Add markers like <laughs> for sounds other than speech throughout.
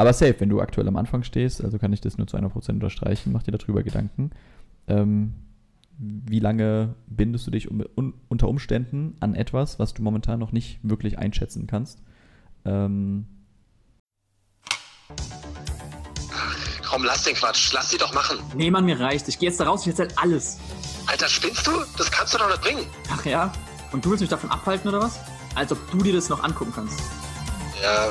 Aber safe, wenn du aktuell am Anfang stehst, also kann ich das nur zu 100% unterstreichen, mach dir darüber Gedanken. Ähm, wie lange bindest du dich um, un, unter Umständen an etwas, was du momentan noch nicht wirklich einschätzen kannst? Ähm, Komm, lass den Quatsch. Lass sie doch machen. Nee, Mann, mir reicht. Ich gehe jetzt da raus, ich erzähl alles. Alter, spinnst du? Das kannst du doch nicht bringen. Ach ja? Und du willst mich davon abhalten oder was? Als ob du dir das noch angucken kannst. Ja,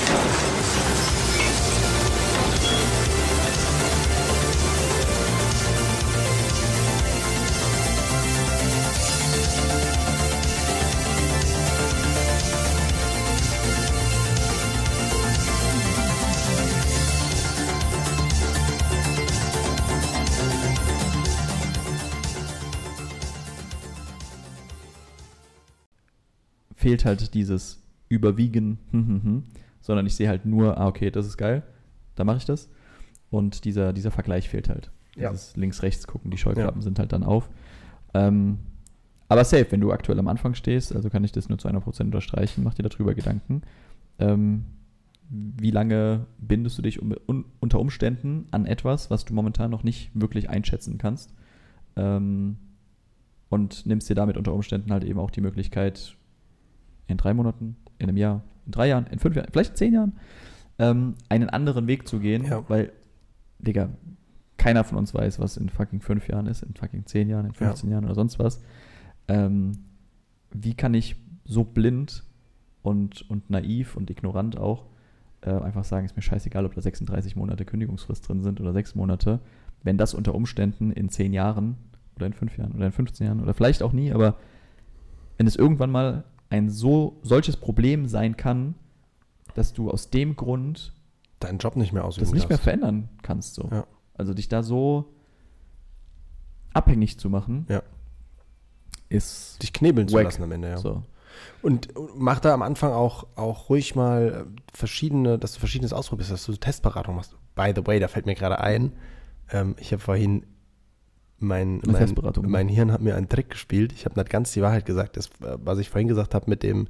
Fehlt halt dieses Überwiegen, hm, hm, hm, sondern ich sehe halt nur, ah, okay, das ist geil, da mache ich das. Und dieser, dieser Vergleich fehlt halt. Ja. Dieses links-rechts gucken, die Scheuklappen sind halt dann auf. Ähm, aber safe, wenn du aktuell am Anfang stehst, also kann ich das nur zu 100% unterstreichen, mach dir darüber Gedanken. Ähm, wie lange bindest du dich um, un, unter Umständen an etwas, was du momentan noch nicht wirklich einschätzen kannst? Ähm, und nimmst dir damit unter Umständen halt eben auch die Möglichkeit, in drei Monaten, in einem Jahr, in drei Jahren, in fünf Jahren, vielleicht in zehn Jahren, ähm, einen anderen Weg zu gehen, Ja. weil, Digga, keiner von uns weiß, was in fucking fünf Jahren ist, in fucking zehn Jahren, in 15 Jahren oder sonst was. Ähm, wie kann ich so blind und, und naiv und ignorant auch äh, einfach sagen, ist mir scheißegal, ob da 36 Monate Kündigungsfrist drin sind oder sechs Monate, wenn das unter Umständen in zehn Jahren oder in fünf Jahren oder in 15 Jahren oder vielleicht auch nie, aber wenn es irgendwann mal ein so solches Problem sein kann, dass du aus dem Grund Deinen Job nicht mehr ausüben das nicht mehr darfst. verändern kannst. So. Ja. Also dich da so abhängig zu machen, Ja. ist Dich knebeln zu wack. lassen am Ende, ja. so. Und mach da am Anfang auch, auch ruhig mal verschiedene, dass du verschiedenes ausprobierst, dass du Testberatung machst. By the way, da fällt mir gerade ein, ähm, ich habe vorhin mein, mein, mein Hirn hat mir einen Trick gespielt. Ich habe nicht ganz die Wahrheit gesagt, das, was ich vorhin gesagt habe mit dem,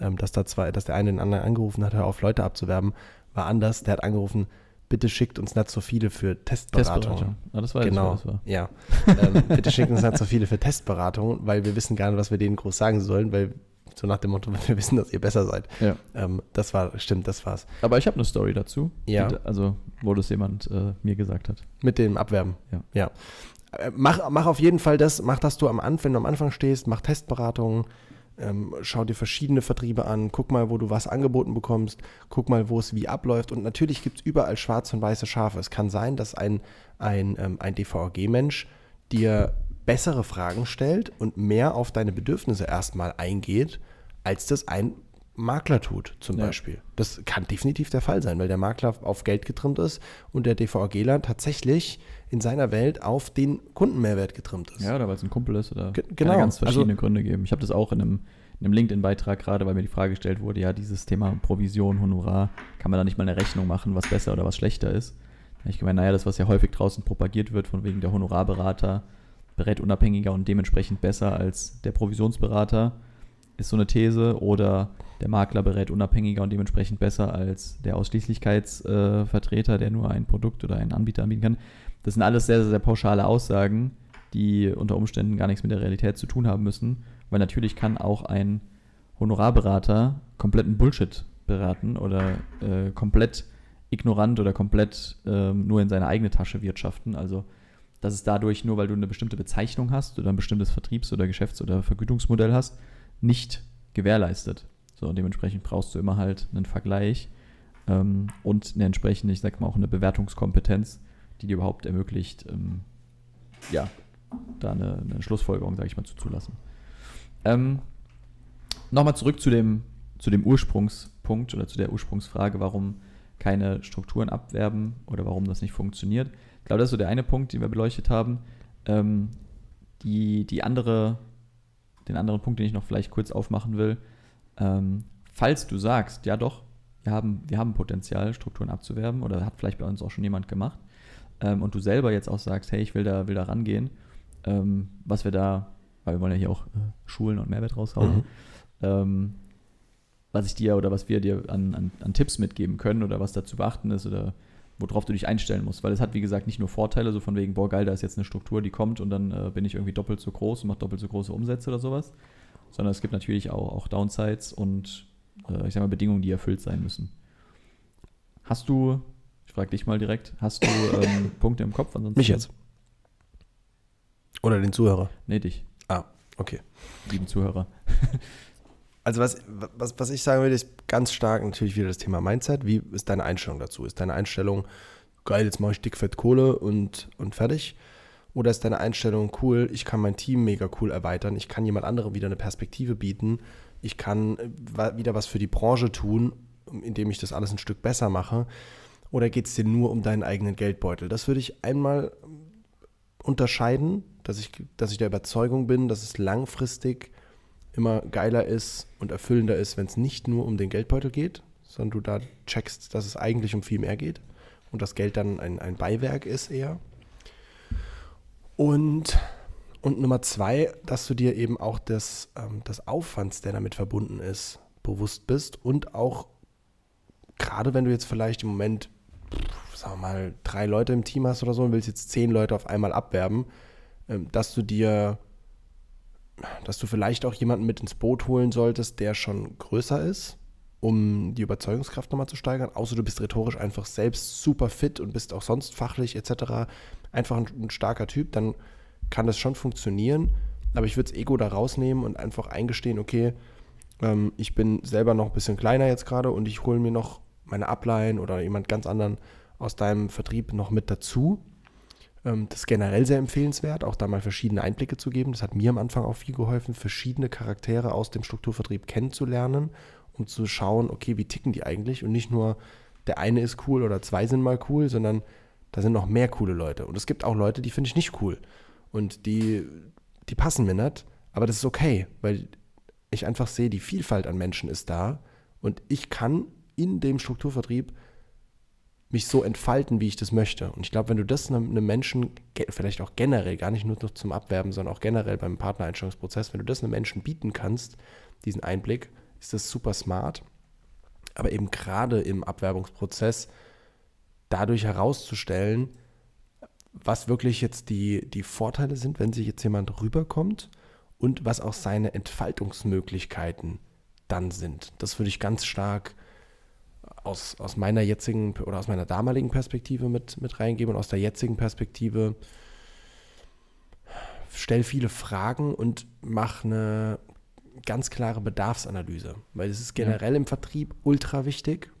ähm, dass da zwei, dass der eine den anderen angerufen hat, hör auf Leute abzuwerben, war anders. Der hat angerufen, bitte schickt uns nicht so viele für Testberatung. Testberatung. Ah, das weiß genau, das war. ja. ähm, <laughs> bitte schickt uns nicht so viele für Testberatung, weil wir wissen gar nicht, was wir denen groß sagen sollen, weil so nach dem Motto, <laughs> wir wissen, dass ihr besser seid. Ja. Ähm, das war, stimmt, das war's. Aber ich habe eine Story dazu. Ja. Die, also, wo das jemand äh, mir gesagt hat. Mit dem Abwerben. Ja. ja. Äh, Mach, mach auf jeden Fall das, mach das du am Anfang, wenn du am Anfang stehst, mach Testberatungen, ähm, schau dir verschiedene Vertriebe an, guck mal, wo du was angeboten bekommst, guck mal, wo es wie abläuft. Und natürlich gibt es überall schwarze und weiße Schafe. Es kann sein, dass ein, ein, ähm, ein DVAG-Mensch dir bessere Fragen stellt und mehr auf deine Bedürfnisse erstmal eingeht, als das ein Makler tut, zum Ja. Beispiel. Das kann definitiv der Fall sein, weil der Makler auf Geld getrimmt ist und der DVAGler tatsächlich in seiner Welt auf den Kundenmehrwert getrimmt ist. Ja, oder weil es ein Kumpel ist oder kann genau, ja ganz verschiedene also- Gründe geben. Ich habe das auch in einem, in einem LinkedIn-Beitrag gerade, weil mir die Frage gestellt wurde, ja, dieses Thema Provision, Honorar, kann man da nicht mal eine Rechnung machen, was besser oder was schlechter ist? Ich gemeint, naja, das, was ja häufig draußen propagiert wird, von wegen der Honorarberater berät unabhängiger und dementsprechend besser als der Provisionsberater, ist so eine These. Oder der Makler berät unabhängiger und dementsprechend besser als der Ausschließlichkeitsvertreter, äh, der nur ein Produkt oder einen Anbieter anbieten kann. Das sind alles sehr, sehr, sehr pauschale Aussagen, die unter Umständen gar nichts mit der Realität zu tun haben müssen, weil natürlich kann auch ein Honorarberater kompletten Bullshit beraten oder äh, komplett ignorant oder komplett ähm, nur in seine eigene Tasche wirtschaften. Also dass es dadurch, nur weil du eine bestimmte Bezeichnung hast oder ein bestimmtes Vertriebs- oder Geschäfts- oder Vergütungsmodell hast, nicht gewährleistet. So, dementsprechend brauchst du immer halt einen Vergleich ähm, und eine entsprechende, ich sag mal auch eine Bewertungskompetenz, die dir überhaupt ermöglicht, ähm, ja, da eine, eine Schlussfolgerung, sage ich mal, zuzulassen. Ähm, Nochmal zurück zu dem, zu dem Ursprungspunkt oder zu der Ursprungsfrage, warum keine Strukturen abwerben oder warum das nicht funktioniert. Ich glaube, das ist so der eine Punkt, den wir beleuchtet haben. Ähm, die, die andere, den anderen Punkt, den ich noch vielleicht kurz aufmachen will, ähm, falls du sagst, ja doch, wir haben, wir haben Potenzial, Strukturen abzuwerben oder hat vielleicht bei uns auch schon jemand gemacht ähm, und du selber jetzt auch sagst, hey, ich will da, will da rangehen, ähm, was wir da, weil wir wollen ja hier auch äh, Schulen und Mehrwert raushauen, Mhm. ähm, was ich dir oder was wir dir an, an, an Tipps mitgeben können oder was da zu beachten ist oder worauf du dich einstellen musst. Weil es hat, wie gesagt, nicht nur Vorteile, so von wegen, boah, geil, da ist jetzt eine Struktur, die kommt und dann äh, bin ich irgendwie doppelt so groß und mache doppelt so große Umsätze oder sowas. Sondern es gibt natürlich auch, auch Downsides und äh, ich sag mal Bedingungen, die erfüllt sein müssen. Hast du, ich frage dich mal direkt, hast du <laughs> ähm, Punkte im Kopf? Ansonsten Mich jetzt. Oder den Zuhörer. Nee, dich, Ah, okay. lieben Zuhörer. <laughs> Also was, was, was ich sagen will, ist ganz stark natürlich wieder das Thema Mindset. Wie ist deine Einstellung dazu? Ist deine Einstellung, geil, jetzt mache ich dick, fett Kohle und, und fertig? Oder ist deine Einstellung, cool, ich kann mein Team mega cool erweitern, ich kann jemand anderem wieder eine Perspektive bieten, ich kann äh, wieder was für die Branche tun, indem ich das alles ein Stück besser mache? Oder geht es dir nur um deinen eigenen Geldbeutel? Das würde ich einmal unterscheiden, dass ich, dass ich der Überzeugung bin, dass es langfristig immer geiler ist und erfüllender ist, wenn es nicht nur um den Geldbeutel geht, sondern du da checkst, dass es eigentlich um viel mehr geht und das Geld dann ein, ein Beiwerk ist eher. Und, und Nummer zwei, dass du dir eben auch des, ähm, des Aufwands, der damit verbunden ist, bewusst bist und auch gerade wenn du jetzt vielleicht im Moment, sagen wir mal, drei Leute im Team hast oder so und willst jetzt zehn Leute auf einmal abwerben, ähm, dass du dir dass du vielleicht auch jemanden mit ins Boot holen solltest, der schon größer ist, um die Überzeugungskraft nochmal zu steigern. Außer du bist rhetorisch einfach selbst super fit und bist auch sonst fachlich etc. einfach ein, ein starker Typ, dann kann das schon funktionieren. Aber ich würde das Ego da rausnehmen und einfach eingestehen, okay, ähm, ich bin selber noch ein bisschen kleiner jetzt gerade und ich hole mir noch meine Upline oder jemand ganz anderen aus deinem Vertrieb noch mit dazu. Ähm, Das ist generell sehr empfehlenswert, auch da mal verschiedene Einblicke zu geben. Das hat mir am Anfang auch viel geholfen, verschiedene Charaktere aus dem Strukturvertrieb kennenzulernen, um zu schauen, okay, wie ticken die eigentlich? Und nicht nur, der eine ist cool oder zwei sind mal cool, sondern da sind noch mehr coole Leute. Und es gibt auch Leute, die finde ich nicht cool. Und die, die passen mir nicht, aber das ist okay, weil ich einfach sehe, die Vielfalt an Menschen ist da und ich kann in dem Strukturvertrieb mich so entfalten, wie ich das möchte. Und ich glaube, wenn du das einem, Menschen, vielleicht auch generell, gar nicht nur zum Abwerben, sondern auch generell beim Partnereinstellungsprozess, wenn du das einem Menschen bieten kannst, diesen Einblick, ist das super smart. Aber eben gerade im Abwerbungsprozess dadurch herauszustellen, was wirklich jetzt die, die Vorteile sind, wenn sich jetzt jemand rüberkommt und was auch seine Entfaltungsmöglichkeiten dann sind. Das würde ich ganz stark aus, aus meiner jetzigen oder aus meiner damaligen Perspektive mit, mit reingeben und aus der jetzigen Perspektive stell viele Fragen und mach eine ganz klare Bedarfsanalyse, weil es ist generell im Vertrieb ultra wichtig.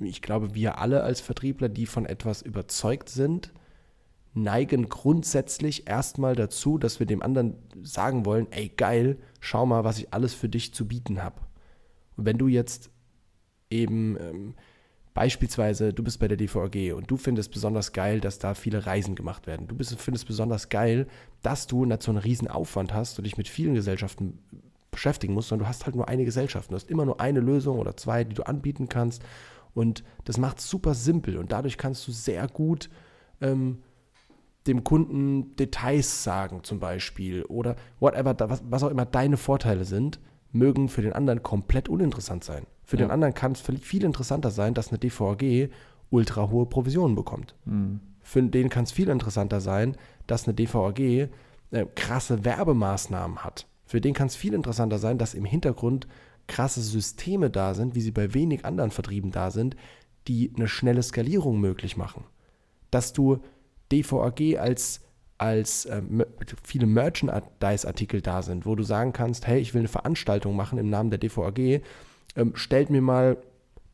Ich glaube, wir alle als Vertriebler, die von etwas überzeugt sind, neigen grundsätzlich erstmal dazu, dass wir dem anderen sagen wollen, ey geil, schau mal, was ich alles für dich zu bieten habe. Und wenn du jetzt eben ähm, beispielsweise, du bist bei der DVAG und du findest besonders geil, dass da viele Reisen gemacht werden. Du bist, findest besonders geil, dass du so einen riesen Aufwand hast und dich mit vielen Gesellschaften beschäftigen musst, sondern du hast halt nur eine Gesellschaft. Du hast immer nur eine Lösung oder zwei, die du anbieten kannst. Und das macht es super simpel und dadurch kannst du sehr gut ähm, dem Kunden Details sagen zum Beispiel oder whatever, was, was auch immer deine Vorteile sind, mögen für den anderen komplett uninteressant sein. Für Ja. den anderen kann es viel- interessanter sein, dass eine DVAG ultra hohe Provisionen bekommt. Hm. Für den kann es viel interessanter sein, dass eine DVAG äh, krasse Werbemaßnahmen hat. Für den kann es viel interessanter sein, dass im Hintergrund krasse Systeme da sind, wie sie bei wenig anderen Vertrieben da sind, die eine schnelle Skalierung möglich machen. Dass du DVAG als, als äh, viele Merchandise-Artikel da sind, wo du sagen kannst, hey, ich will eine Veranstaltung machen im Namen der DVAG, ähm, stellt mir mal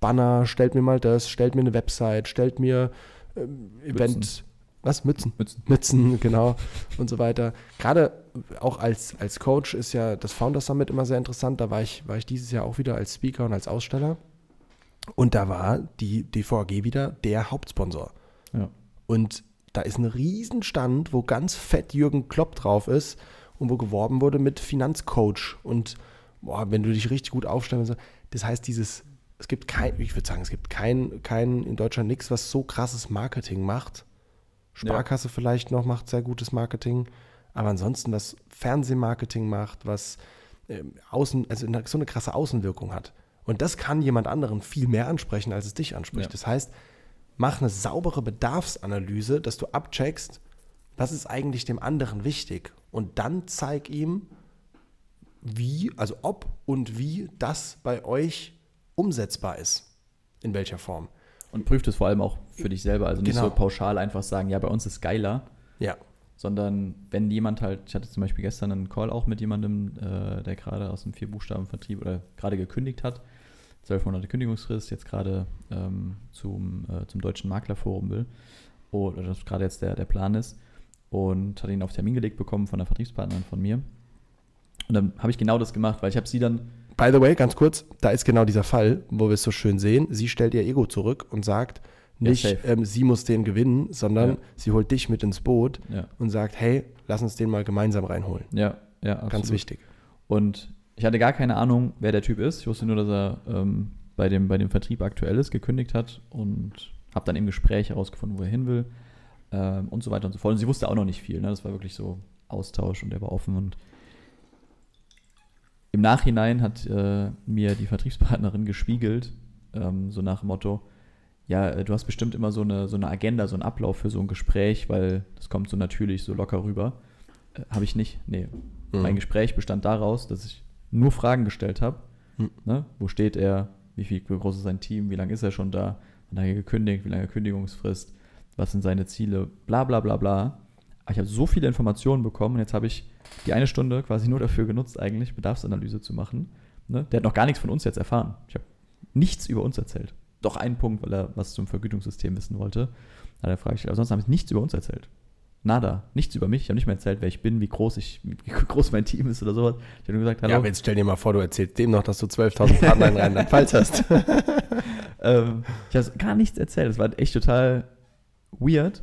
Banner, stellt mir mal das, stellt mir eine Website, stellt mir ähm, Event, Mützen. was, Mützen? Mützen. Mützen, <laughs> genau, und so weiter. Gerade auch als, als Coach ist ja das Founders Summit immer sehr interessant. Da war ich, war ich dieses Jahr auch wieder als Speaker und als Aussteller. Und da war die DVAG wieder der Hauptsponsor. Ja. Und da ist ein Riesenstand, wo ganz fett Jürgen Klopp drauf ist und wo geworben wurde mit Finanzcoach. Und boah, wenn du dich richtig gut aufstellst, das heißt, dieses Es gibt kein, ich würde sagen, es gibt kein, kein in Deutschland nichts, was so krasses Marketing macht. Sparkasse vielleicht noch macht sehr gutes Marketing, aber ansonsten, was Fernsehmarketing macht, was ähm, Außen, also eine, so eine krasse Außenwirkung hat. Und das kann jemand anderen viel mehr ansprechen, als es dich anspricht. Ja. Das heißt, mach eine saubere Bedarfsanalyse, dass du abcheckst, was ist eigentlich dem anderen wichtig. Und dann zeig ihm, wie, also ob und wie das bei euch umsetzbar ist. In welcher Form. Und prüft es vor allem auch für dich selber. Also nicht Genau. so pauschal einfach sagen, ja, bei uns ist geiler, Ja. sondern wenn jemand halt, ich hatte zum Beispiel gestern einen Call auch mit jemandem, äh, der gerade aus dem Vier-Buchstaben-Vertrieb oder gerade gekündigt hat, zwölf Monate Kündigungsfrist, jetzt gerade ähm, zum, äh, zum Deutschen Maklerforum will, oder das gerade jetzt der, der Plan ist, und hatte ihn auf Termin gelegt bekommen von einer Vertriebspartnerin von mir. Und dann habe ich genau das gemacht, weil ich habe sie dann, By the way, ganz kurz, da ist genau dieser Fall, wo wir es so schön sehen. Sie stellt ihr Ego zurück und sagt Ja, nicht, safe. ähm, sie muss den gewinnen, sondern Ja. sie holt dich mit ins Boot ja, und sagt, hey, lass uns den mal gemeinsam reinholen. ja, ja, absolut. Ganz wichtig. Und ich hatte gar keine Ahnung, wer der Typ ist. Ich wusste nur, dass er ähm, bei, dem, bei dem Vertrieb aktuell ist, gekündigt hat und habe dann im Gespräch herausgefunden, wo er hin will ähm, und so weiter und so fort. Und sie wusste auch noch nicht viel. Ne? Das war wirklich so Austausch und er war offen. Und im Nachhinein hat äh, mir die Vertriebspartnerin gespiegelt, ähm, so nach dem Motto, ja, äh, du hast bestimmt immer so eine, so eine Agenda, so einen Ablauf für so ein Gespräch, weil das kommt so natürlich, so locker rüber. Äh, habe ich nicht. Nee. Mhm. Mein Gespräch bestand daraus, dass ich nur Fragen gestellt habe. Mhm. Ne? Wo steht er? Wie, viel, wie groß ist sein Team? Wie lange ist er schon da? Wann hat er gekündigt? Wie lange Kündigungsfrist? Was sind seine Ziele? Bla bla bla bla. Aber ich habe so viele Informationen bekommen und jetzt habe ich die eine Stunde quasi nur dafür genutzt, eigentlich Bedarfsanalyse zu machen. Ne? Der hat noch gar nichts von uns jetzt erfahren. Ich habe nichts über uns erzählt. Doch einen Punkt, weil er was zum Vergütungssystem wissen wollte. Da hat er Frage gestellt. Aber sonst habe ich nichts über uns erzählt. Nada. Nichts über mich. Ich habe nicht mehr erzählt, wer ich bin, wie groß ich, wie groß mein Team ist oder sowas. Ich habe nur gesagt, hallo. Ja, aber jetzt stell dir mal vor, du erzählst dem noch, dass du 12.000 Partner in Rheinland-Pfalz <laughs> hast. <laughs> ähm, ich habe gar nichts erzählt. Das war echt total weird.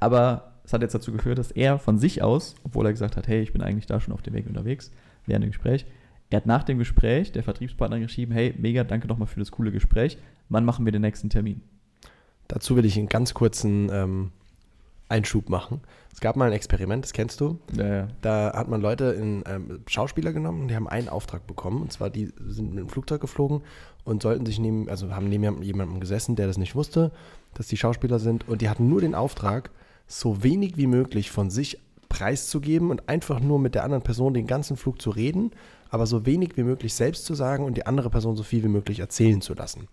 Aber es hat jetzt dazu geführt, dass er von sich aus, obwohl er gesagt hat, hey, ich bin eigentlich da schon auf dem Weg unterwegs, während dem Gespräch, er hat nach dem Gespräch der Vertriebspartner geschrieben, hey, mega, danke nochmal für das coole Gespräch. Wann machen wir den nächsten Termin? Dazu will ich einen ganz kurzen ähm, Einschub machen. Es gab mal ein Experiment, das kennst du. Ja, ja. Da hat man Leute in ähm, Schauspieler genommen und die haben einen Auftrag bekommen. Und zwar, die sind mit dem Flugzeug geflogen und sollten sich neben, also haben neben jemandem gesessen, der das nicht wusste, dass die Schauspieler sind. Und die hatten nur den Auftrag, so wenig wie möglich von sich preiszugeben und einfach nur mit der anderen Person den ganzen Flug zu reden, aber so wenig wie möglich selbst zu sagen und die andere Person so viel wie möglich erzählen zu lassen.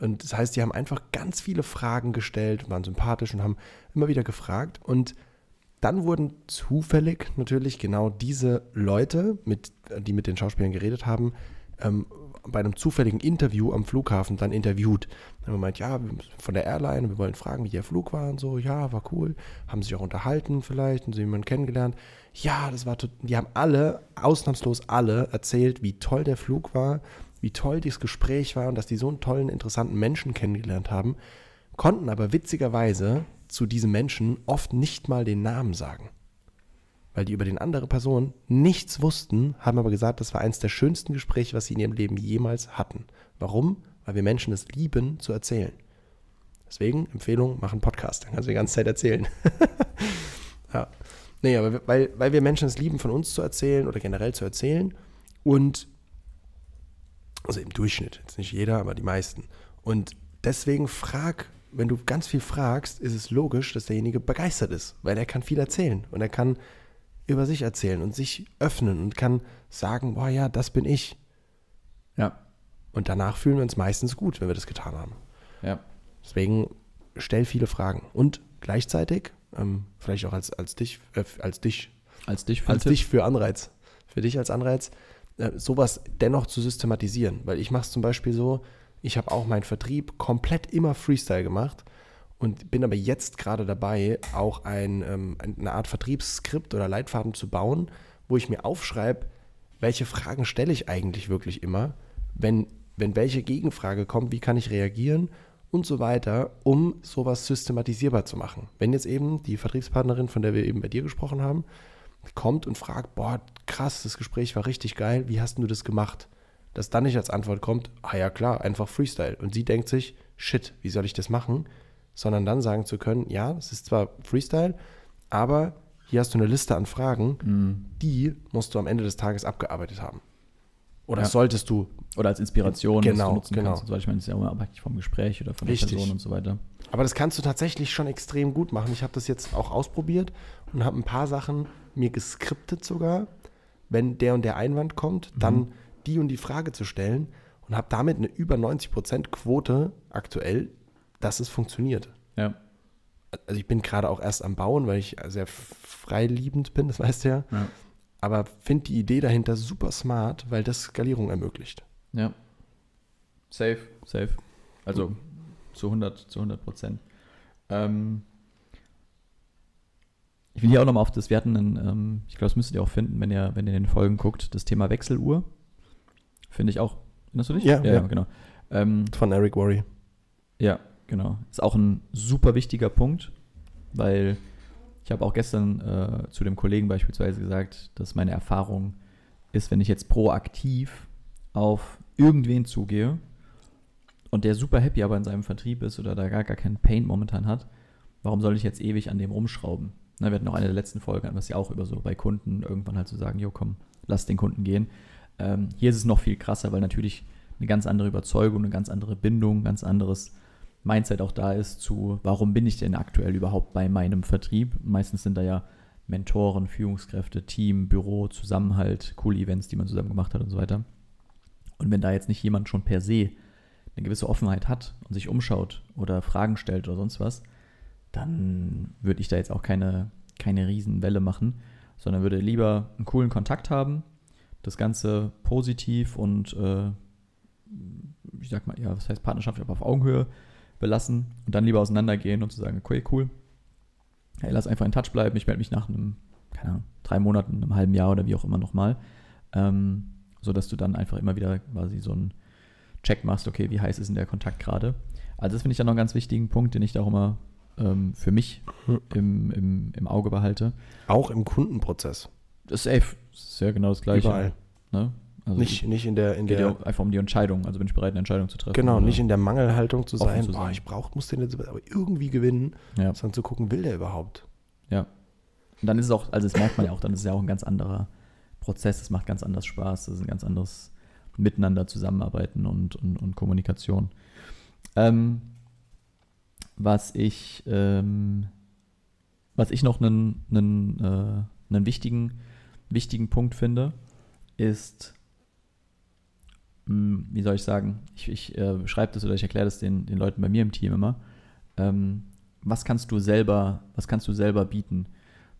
Und das heißt, die haben einfach ganz viele Fragen gestellt, waren sympathisch und haben immer wieder gefragt. Und dann wurden zufällig natürlich genau diese Leute, mit, die mit den Schauspielern geredet haben, ähm, bei einem zufälligen Interview am Flughafen dann interviewt. Dann haben wir meint, ja, von der Airline, wir wollen fragen, wie der Flug war und so. Ja, war cool. Haben sich auch unterhalten vielleicht und so jemanden kennengelernt. Ja, das war, die haben alle, ausnahmslos alle, erzählt, wie toll der Flug war, wie toll dieses Gespräch war und dass die so einen tollen, interessanten Menschen kennengelernt haben, konnten aber witzigerweise zu diesem Menschen oft nicht mal den Namen sagen. Weil die über den andere Person nichts wussten, haben aber gesagt, das war eines der schönsten Gespräche, was sie in ihrem Leben jemals hatten. Warum? Weil wir Menschen es lieben zu erzählen. Deswegen Empfehlung, mach einen Podcast, dann kannst du die ganze Zeit erzählen. <laughs> ja. Nee, aber weil, weil wir Menschen es lieben, von uns zu erzählen oder generell zu erzählen und also im Durchschnitt, jetzt nicht jeder, aber die meisten. Und deswegen frag, wenn du ganz viel fragst, ist es logisch, dass derjenige begeistert ist, weil er kann viel erzählen und er kann über sich erzählen und sich öffnen und kann sagen, boah ja, das bin ich. Ja, Und danach fühlen wir uns meistens gut, wenn wir das getan haben. ja. Deswegen stell viele Fragen. Und gleichzeitig, ähm, vielleicht auch als, als dich, äh, als dich, Als dich für als Tipp. dich für Anreiz, für dich als Anreiz, sowas dennoch zu systematisieren. Weil ich mache es zum Beispiel so, ich habe auch meinen Vertrieb komplett immer Freestyle gemacht und bin aber jetzt gerade dabei, auch ein, ähm, eine Art Vertriebsskript oder Leitfaden zu bauen, wo ich mir aufschreibe, welche Fragen stelle ich eigentlich wirklich immer, wenn, wenn welche Gegenfrage kommt, wie kann ich reagieren und so weiter, um sowas systematisierbar zu machen. Wenn jetzt eben die Vertriebspartnerin, von der wir eben bei dir gesprochen haben, kommt und fragt, boah, krass, das Gespräch war richtig geil, wie hast denn du das gemacht? dass dann nicht als Antwort kommt, ah ja klar, einfach Freestyle. Und sie denkt sich, shit, wie soll ich das machen? Sondern dann sagen zu können, ja, es ist zwar Freestyle, aber hier hast du eine Liste an Fragen, Mhm. die musst du am Ende des Tages abgearbeitet haben. Oder Ja. solltest du. Oder als Inspiration, Genau, du nutzen genau. kannst. So. Ich meine, das ist ja immer abhängig vom Gespräch oder von der Richtig. Person und so weiter. Aber das kannst du tatsächlich schon extrem gut machen. Ich habe das jetzt auch ausprobiert und habe ein paar Sachen mir geskriptet sogar, wenn der und der Einwand kommt, dann die und die Frage zu stellen und habe damit eine über 90% Quote aktuell, dass es funktioniert. Ja. Also ich bin gerade auch erst am Bauen, weil ich sehr freiliebend bin, das weißt du ja. Ja. Aber finde die Idee dahinter super smart, weil das Skalierung ermöglicht. Ja. Safe, safe. Also zu 100, zu 100 Prozent. Ähm, ich will hier auch nochmal auf das, wir hatten einen, ähm, ich glaube, das müsstet ihr auch finden, wenn ihr, wenn ihr in den Folgen guckt, das Thema Wechseluhr. Finde ich auch. Erinnerst du dich? Ja, ja, ja. genau. Ähm, Von Eric Worry. ja, genau. Ist auch ein super wichtiger Punkt, weil ich habe auch gestern äh, zu dem Kollegen beispielsweise gesagt, dass meine Erfahrung ist, wenn ich jetzt proaktiv auf irgendwen zugehe und der super happy aber in seinem Vertrieb ist oder da gar, gar keinen Pain momentan hat, warum soll ich jetzt ewig an dem rumschrauben? Wir hatten noch eine der letzten Folgen, was ja auch über so bei Kunden irgendwann halt zu so sagen, jo komm, lass den Kunden gehen. Ähm, hier ist es noch viel krasser, weil natürlich eine ganz andere Überzeugung, eine ganz andere Bindung, ganz anderes Mindset auch da ist zu, warum bin ich denn aktuell überhaupt bei meinem Vertrieb? Meistens sind da ja Mentoren, Führungskräfte, Team, Büro, Zusammenhalt, coole Events, die man zusammen gemacht hat und so weiter. Und wenn da jetzt nicht jemand schon per se eine gewisse Offenheit hat und sich umschaut oder Fragen stellt oder sonst was, dann würde ich da jetzt auch keine, keine Riesenwelle machen, sondern würde lieber einen coolen Kontakt haben, das Ganze positiv und äh, ich sag mal, ja, was heißt Partnerschaft, aber auf Augenhöhe belassen und dann lieber auseinandergehen und zu sagen, okay, cool, hey, lass einfach in Touch bleiben, ich melde mich nach einem, keine Ahnung, drei Monaten, einem halben Jahr oder wie auch immer nochmal, ähm, sodass du dann einfach immer wieder quasi so einen Check machst, okay, wie heiß ist denn der Kontakt gerade. Also das finde ich dann noch einen ganz wichtigen Punkt, den ich da auch immer ähm, für mich Hm. im, im, im Auge behalte. Auch im Kundenprozess. Das ist safe, ist ja genau das Gleiche. Überall. Ne? Also Nicht, nicht in der, in geht der ja einfach um die Entscheidung, also bin ich bereit, eine Entscheidung zu treffen. Genau, nicht in der Mangelhaltung zu sein, zu boah, sein. ich brauch, muss den jetzt aber irgendwie gewinnen, Ja. sondern zu gucken, will der überhaupt? Ja. Und dann ist es auch, also das merkt man ja auch, dann ist es ja auch ein ganz anderer Prozess, es macht ganz anders Spaß, das ist ein ganz anderes Miteinander zusammenarbeiten und, und, und Kommunikation. Ähm, was ich, ähm, was ich noch einen, einen, äh, einen wichtigen, wichtigen Punkt finde, ist, mh, wie soll ich sagen, ich, ich äh, beschreibe das oder ich erkläre das den, den Leuten bei mir im Team immer. Ähm, was kannst du selber, was kannst du selber bieten?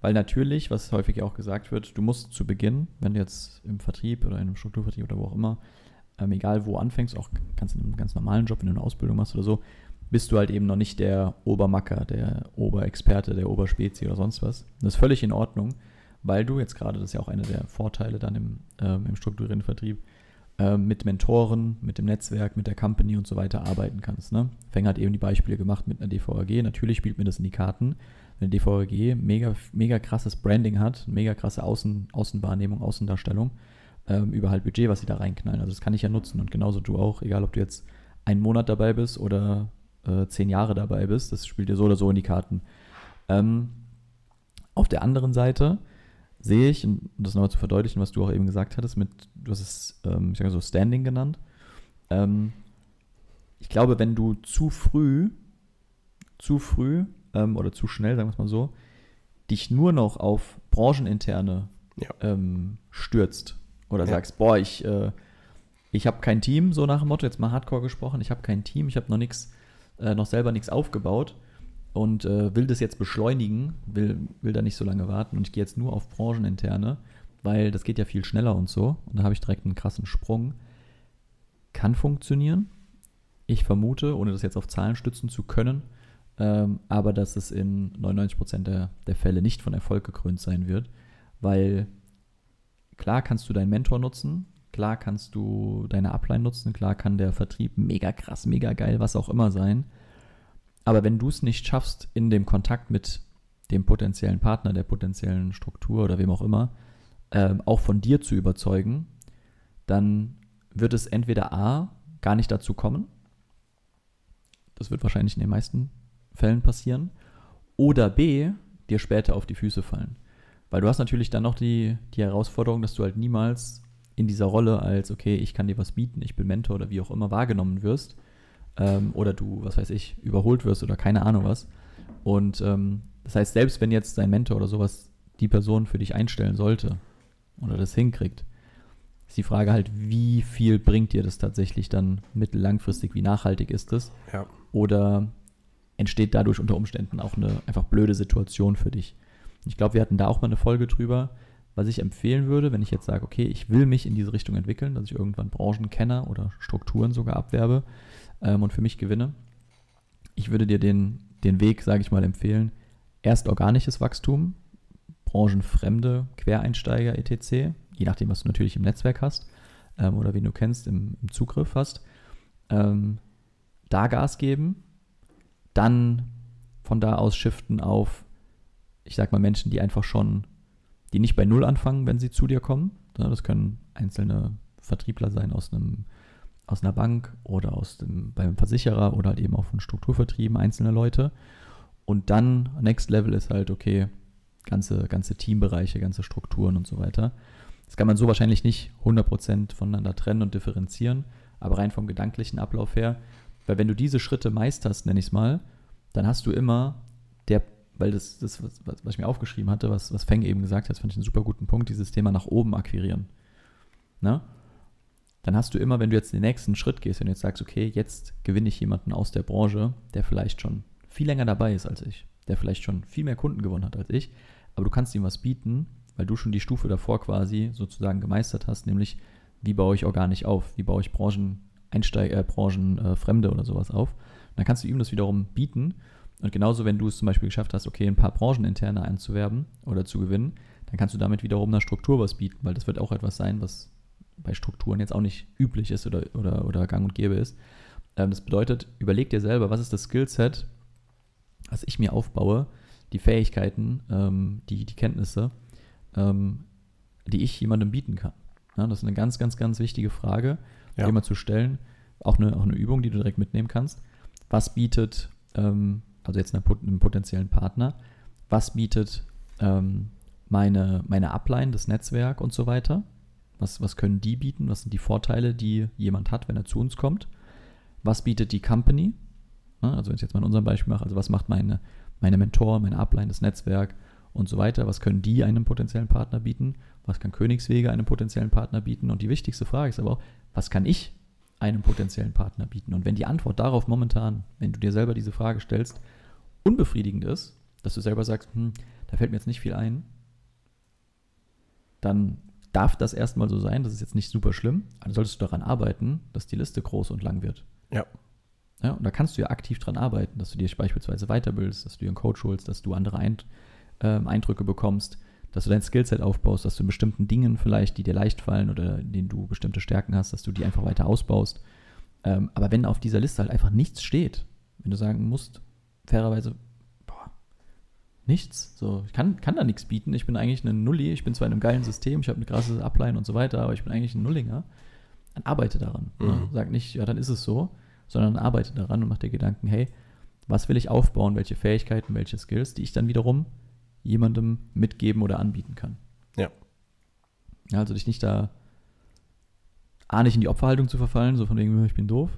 Weil natürlich, was häufig auch gesagt wird, du musst zu Beginn, wenn du jetzt im Vertrieb oder in einem Strukturvertrieb oder wo auch immer, ähm, egal wo anfängst, auch ganz in einem ganz normalen Job, wenn du eine Ausbildung machst oder so, bist du halt eben noch nicht der Obermacker, der Oberexperte, der Oberspezie oder sonst was. Das ist völlig in Ordnung, weil du jetzt gerade, das ist ja auch einer der Vorteile dann im, ähm, im strukturierten Vertrieb, ähm, mit Mentoren, mit dem Netzwerk, mit der Company und so weiter arbeiten kannst. Ne? Fänger hat eben die Beispiele gemacht mit einer DVAG. Natürlich spielt mir das in die Karten. Wenn eine DVAG mega, mega krasses Branding hat, mega krasse Außen, Außenwahrnehmung, Außendarstellung, ähm, über halt Budget, was sie da reinknallen. Also das kann ich ja nutzen und genauso du auch, egal ob du jetzt einen Monat dabei bist oder äh, zehn Jahre dabei bist, das spielt dir so oder so in die Karten. Ähm, auf der anderen Seite sehe ich, um das nochmal zu verdeutlichen, was du auch eben gesagt hattest, mit, du hast es, ähm, ich sage so, Standing genannt. Ähm, ich glaube, wenn du zu früh, zu früh ähm, oder zu schnell, sagen wir es mal so, dich nur noch auf brancheninterne Ja. ähm, stürzt oder Ja. sagst, boah, ich, äh, ich habe kein Team, so nach dem Motto, jetzt mal hardcore gesprochen, ich habe kein Team, ich habe noch nichts, äh, noch selber nichts aufgebaut und äh, will das jetzt beschleunigen, will, will da nicht so lange warten und ich gehe jetzt nur auf brancheninterne, weil das geht ja viel schneller und so und da habe ich direkt einen krassen Sprung. Kann funktionieren. Ich vermute, ohne das jetzt auf Zahlen stützen zu können, ähm, aber dass es in 99% der, der Fälle nicht von Erfolg gekrönt sein wird, weil klar kannst du deinen Mentor nutzen, klar kannst du deine Upline nutzen, klar kann der Vertrieb mega krass, mega geil, was auch immer sein, aber wenn du es nicht schaffst, in dem Kontakt mit dem potenziellen Partner, der potenziellen Struktur oder wem auch immer, ähm, auch von dir zu überzeugen, dann wird es entweder A, gar nicht dazu kommen. Das wird wahrscheinlich in den meisten Fällen passieren. Oder B, dir später auf die Füße fallen. Weil du hast natürlich dann noch die, die Herausforderung, dass du halt niemals in dieser Rolle als, okay, ich kann dir was bieten, ich bin Mentor oder wie auch immer wahrgenommen wirst. Ähm, oder du, was weiß ich, überholt wirst oder keine Ahnung was. Und ähm, das heißt, selbst wenn jetzt dein Mentor oder sowas die Person für dich einstellen sollte oder das hinkriegt, ist die Frage halt, wie viel bringt dir das tatsächlich dann mittellangfristig, wie nachhaltig ist das? Ja. Oder entsteht dadurch unter Umständen auch eine einfach blöde Situation für dich? Ich glaube, wir hatten da auch mal eine Folge drüber, was ich empfehlen würde, wenn ich jetzt sage, okay, ich will mich in diese Richtung entwickeln, dass ich irgendwann Branchenkenner oder Strukturen sogar abwerbe ähm, und für mich gewinne. Ich würde dir den, den Weg, sage ich mal, empfehlen. Erst organisches Wachstum, branchenfremde Quereinsteiger etc., je nachdem, was du natürlich im Netzwerk hast ähm, oder wen du kennst, im, im Zugriff hast. Ähm, da Gas geben, dann von da aus shiften auf, ich sag mal, Menschen, die einfach schon, die nicht bei Null anfangen, wenn sie zu dir kommen. Das können einzelne Vertriebler sein aus einem aus einer Bank oder aus dem, beim Versicherer oder halt eben auch von Strukturvertrieben, einzelne Leute. Und dann, Next Level ist halt, okay, ganze, ganze Teambereiche, ganze Strukturen und so weiter. Das kann man so wahrscheinlich nicht 100% voneinander trennen und differenzieren, aber rein vom gedanklichen Ablauf her, weil wenn du diese Schritte meisterst, nenne ich es mal, dann hast du immer der, weil das, das was, was ich mir aufgeschrieben hatte, was, was Feng eben gesagt hat, fand ich einen super guten Punkt, dieses Thema nach oben akquirieren. Ne? Dann hast du immer, wenn du jetzt den nächsten Schritt gehst, du jetzt sagst, okay, jetzt gewinne ich jemanden aus der Branche, der vielleicht schon viel länger dabei ist als ich, der vielleicht schon viel mehr Kunden gewonnen hat als ich, aber du kannst ihm was bieten, weil du schon die Stufe davor quasi sozusagen gemeistert hast, nämlich wie baue ich organisch auf, wie baue ich Brancheneinsteiger, äh, Branchenfremde äh, oder sowas auf. Und dann kannst du ihm das wiederum bieten. Und genauso, wenn du es zum Beispiel geschafft hast, okay, ein paar Brancheninterne einzuwerben oder zu gewinnen, dann kannst du damit wiederum einer Struktur was bieten, weil das wird auch etwas sein, was bei Strukturen jetzt auch nicht üblich ist oder, oder, oder gang und gäbe ist. Ähm, das bedeutet, überleg dir selber, was ist das Skillset, was ich mir aufbaue, die Fähigkeiten, ähm, die, die Kenntnisse, ähm, die ich jemandem bieten kann. Ja, das ist eine ganz, ganz, ganz wichtige Frage, ja. immer zu stellen. Auch eine, auch eine Übung, die du direkt mitnehmen kannst. Was bietet, ähm, also jetzt einem potenziellen Partner, was bietet ähm, meine, meine Upline, das Netzwerk und so weiter? Was, was können die bieten? Was sind die Vorteile, die jemand hat, wenn er zu uns kommt? Was bietet die Company? Also wenn ich jetzt mal in unserem Beispiel mache, also was macht meine, meine Mentor, meine Upline, das Netzwerk und so weiter? Was können die einem potenziellen Partner bieten? Was kann Königswege einem potenziellen Partner bieten? Und die wichtigste Frage ist aber auch, was kann ich einem potenziellen Partner bieten? Und wenn die Antwort darauf momentan, wenn du dir selber diese Frage stellst, unbefriedigend ist, dass du selber sagst, hm, da fällt mir jetzt nicht viel ein, dann darf das erstmal so sein, das ist jetzt nicht super schlimm, dann solltest du daran arbeiten, dass die Liste groß und lang wird. Ja. Ja, und da kannst du ja aktiv dran arbeiten, dass du dir beispielsweise weiterbildest, dass du dir einen Coach holst, dass du andere Eint ähm, Eindrücke bekommst, dass du dein Skillset aufbaust, dass du in bestimmten Dingen vielleicht, die dir leicht fallen oder in denen du bestimmte Stärken hast, dass du die einfach weiter ausbaust. Ähm, aber wenn auf dieser Liste halt einfach nichts steht, wenn du sagen musst, fairerweise, nichts. So, ich kann, kann da nichts bieten. Ich bin eigentlich ein Nulli. Ich bin zwar in einem geilen System, ich habe eine krasse Upline und so weiter, aber ich bin eigentlich ein Nullinger. Dann arbeite daran. Mhm. Ne? Sag nicht, ja, dann ist es so, sondern arbeite daran und mach dir Gedanken, hey, was will ich aufbauen, welche Fähigkeiten, welche Skills, die ich dann wiederum jemandem mitgeben oder anbieten kann. Ja. ja also dich nicht da A, nicht in die Opferhaltung zu verfallen, so von wegen, ich bin doof,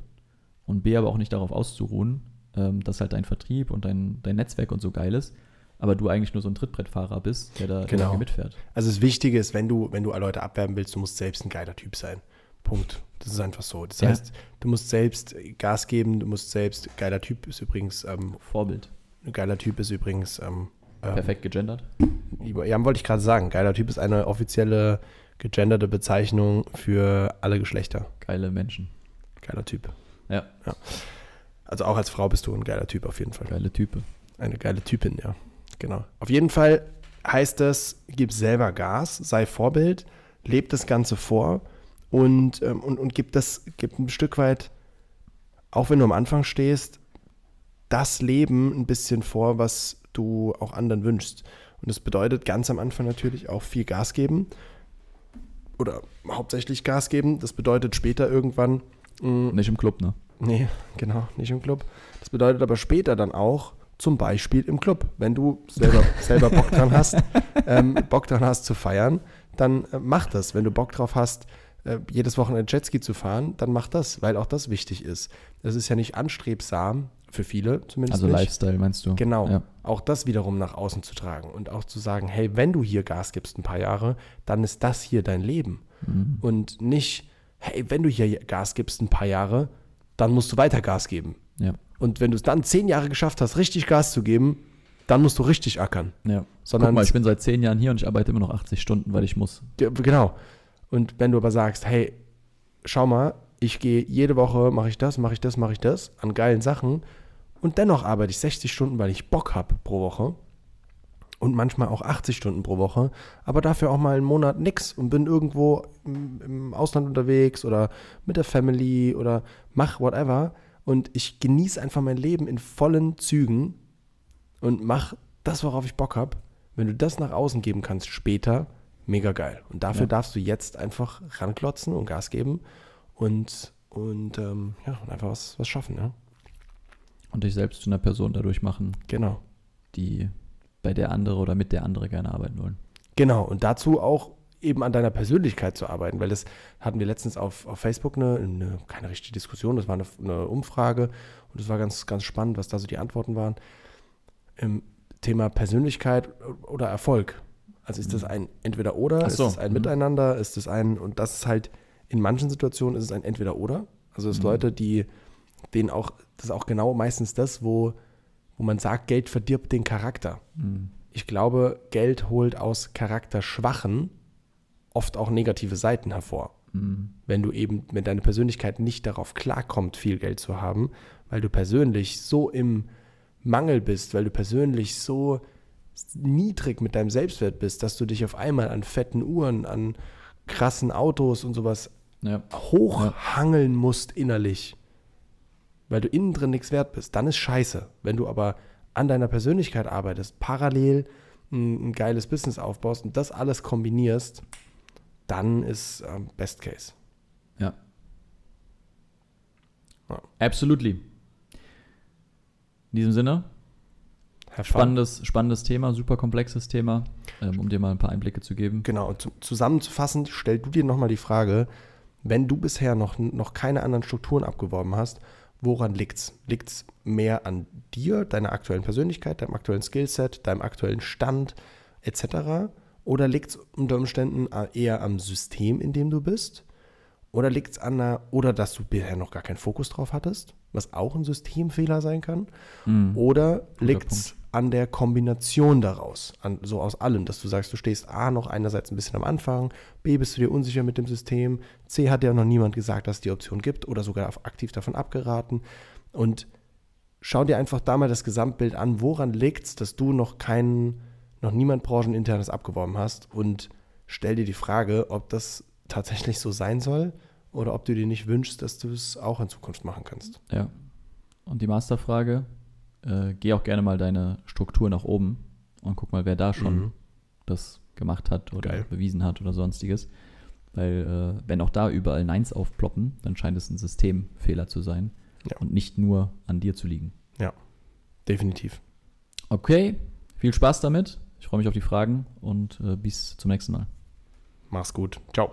und B, aber auch nicht darauf auszuruhen, ähm, dass halt dein Vertrieb und dein, dein Netzwerk und so geil ist, aber du eigentlich nur so ein Trittbrettfahrer bist, der da genau. mitfährt. Also das Wichtige ist, wenn du, wenn du Leute abwerben willst, du musst selbst ein geiler Typ sein. Punkt. Das ist einfach so. Das ja. heißt, du musst selbst Gas geben, du musst selbst, geiler Typ ist übrigens ähm, Vorbild. Ein geiler Typ ist übrigens ähm, ähm perfekt gegendert. Ja, wollte ich gerade sagen. Geiler Typ ist eine offizielle gegenderte Bezeichnung für alle Geschlechter. Geile Menschen. Geiler Typ. Ja. ja. Also auch als Frau bist du ein geiler Typ auf jeden Fall. Geile Type. Eine geile Typin, ja. Genau. Auf jeden Fall heißt das, gib selber Gas, sei Vorbild, leb das Ganze vor und, ähm, und, und gib das, gib ein Stück weit, auch wenn du am Anfang stehst, das Leben ein bisschen vor, was du auch anderen wünschst. Und das bedeutet ganz am Anfang natürlich auch viel Gas geben oder hauptsächlich Gas geben. Das bedeutet später irgendwann, mh, Nicht im Club, ne? Nee, genau, nicht im Club. Das bedeutet aber später dann auch, zum Beispiel im Club. Wenn du selber, <laughs> selber Bock dran hast, ähm, Bock dran hast zu feiern, dann äh, mach das. Wenn du Bock drauf hast, äh, jedes Wochenende Jetski zu fahren, dann mach das, weil auch das wichtig ist. Das ist ja nicht anstrebsam, für viele zumindest Also nicht. Lifestyle meinst du? Genau. Ja. Auch das wiederum nach außen zu tragen und auch zu sagen, hey, wenn du hier Gas gibst ein paar Jahre, dann ist das hier dein Leben. Mhm. Und nicht, hey, wenn du hier Gas gibst ein paar Jahre, dann musst du weiter Gas geben. Ja. Und wenn du es dann zehn Jahre geschafft hast, richtig Gas zu geben, dann musst du richtig ackern. ja. Sondern Guck mal, ich bin seit zehn Jahren hier und ich arbeite immer noch 80 Stunden, weil ich muss. Ja, genau. Und wenn du aber sagst, hey, schau mal, ich gehe jede Woche, mache ich das, mache ich das, mache ich das an geilen Sachen und dennoch arbeite ich 60 Stunden, weil ich Bock habe pro Woche und manchmal auch 80 Stunden pro Woche, aber dafür auch mal einen Monat nix und bin irgendwo im, im Ausland unterwegs oder mit der Family oder mach whatever und ich genieße einfach mein Leben in vollen Zügen und mach das, worauf ich Bock habe. Wenn du das nach außen geben kannst später, mega geil. Und dafür Ja. darfst du jetzt einfach ranklotzen und Gas geben und, und ähm, ja, und einfach was, was schaffen. Ja? Und dich selbst zu einer Person dadurch machen, Genau. die bei der andere oder mit der andere gerne arbeiten wollen. Genau, und dazu auch eben an deiner Persönlichkeit zu arbeiten, weil das hatten wir letztens auf, auf Facebook eine, eine, keine richtige Diskussion, das war eine, eine Umfrage und es war ganz, ganz spannend, was da so die Antworten waren. Im Thema Persönlichkeit oder Erfolg. Also ist das ein Entweder-Oder, Ach ist so, das ein mhm. Miteinander, ist das ein, und das ist halt, in manchen Situationen ist es ein Entweder-Oder. Also es Mhm. Leute, die, denen auch, das ist auch genau meistens das, wo, wo man sagt, Geld verdirbt den Charakter Mhm. ich glaube, Geld holt aus Charakterschwachen oft auch negative Seiten hervor. Mhm. Wenn du eben, wenn deine Persönlichkeit nicht darauf klarkommt, viel Geld zu haben, weil du persönlich so im Mangel bist, weil du persönlich so niedrig mit deinem Selbstwert bist, dass du dich auf einmal an fetten Uhren, an krassen Autos und sowas Ja. hochhangeln musst innerlich, weil du innen drin nichts wert bist, dann ist scheiße. Wenn du aber an deiner Persönlichkeit arbeitest, parallel ein, ein geiles Business aufbaust und das alles kombinierst, dann ist ähm, Best Case. Ja. Ja. Absolutely. In diesem Sinne, spannendes, spannendes Thema, super komplexes Thema, ähm, um dir mal ein paar Einblicke zu geben. Genau, und zu, zusammenzufassend, stell du dir nochmal die Frage, wenn du bisher noch, noch keine anderen Strukturen abgeworben hast, woran liegt's? Liegt's mehr an dir, deiner aktuellen Persönlichkeit, deinem aktuellen Skillset, deinem aktuellen Stand etc.? Oder liegt's unter Umständen eher am System, in dem du bist? Oder liegt's an einer, oder dass du bisher noch gar keinen Fokus drauf hattest, was auch ein Systemfehler sein kann? Mhm. Oder liegt es an der Kombination daraus, an, so aus allem, dass du sagst, du stehst A noch einerseits ein bisschen am Anfang, B bist du dir unsicher mit dem System, C hat dir noch niemand gesagt, dass es die Option gibt oder sogar aktiv davon abgeraten. Und schau dir einfach da mal das Gesamtbild an, woran liegt es, dass du noch keinen, noch niemand brancheninternes abgeworben hast und stell dir die Frage, ob das tatsächlich so sein soll oder ob du dir nicht wünschst, dass du es auch in Zukunft machen kannst. Ja. Und die Masterfrage, äh, geh auch gerne mal deine Struktur nach oben und guck mal, wer da schon Mhm. das gemacht hat oder Geil. bewiesen hat oder sonstiges. Weil äh, wenn auch da überall Neins aufploppen, dann scheint es ein Systemfehler zu sein Ja. und nicht nur an dir zu liegen. Definitiv. Okay, viel Spaß damit. Ich freue mich auf die Fragen und äh, bis zum nächsten Mal. Mach's gut. Ciao.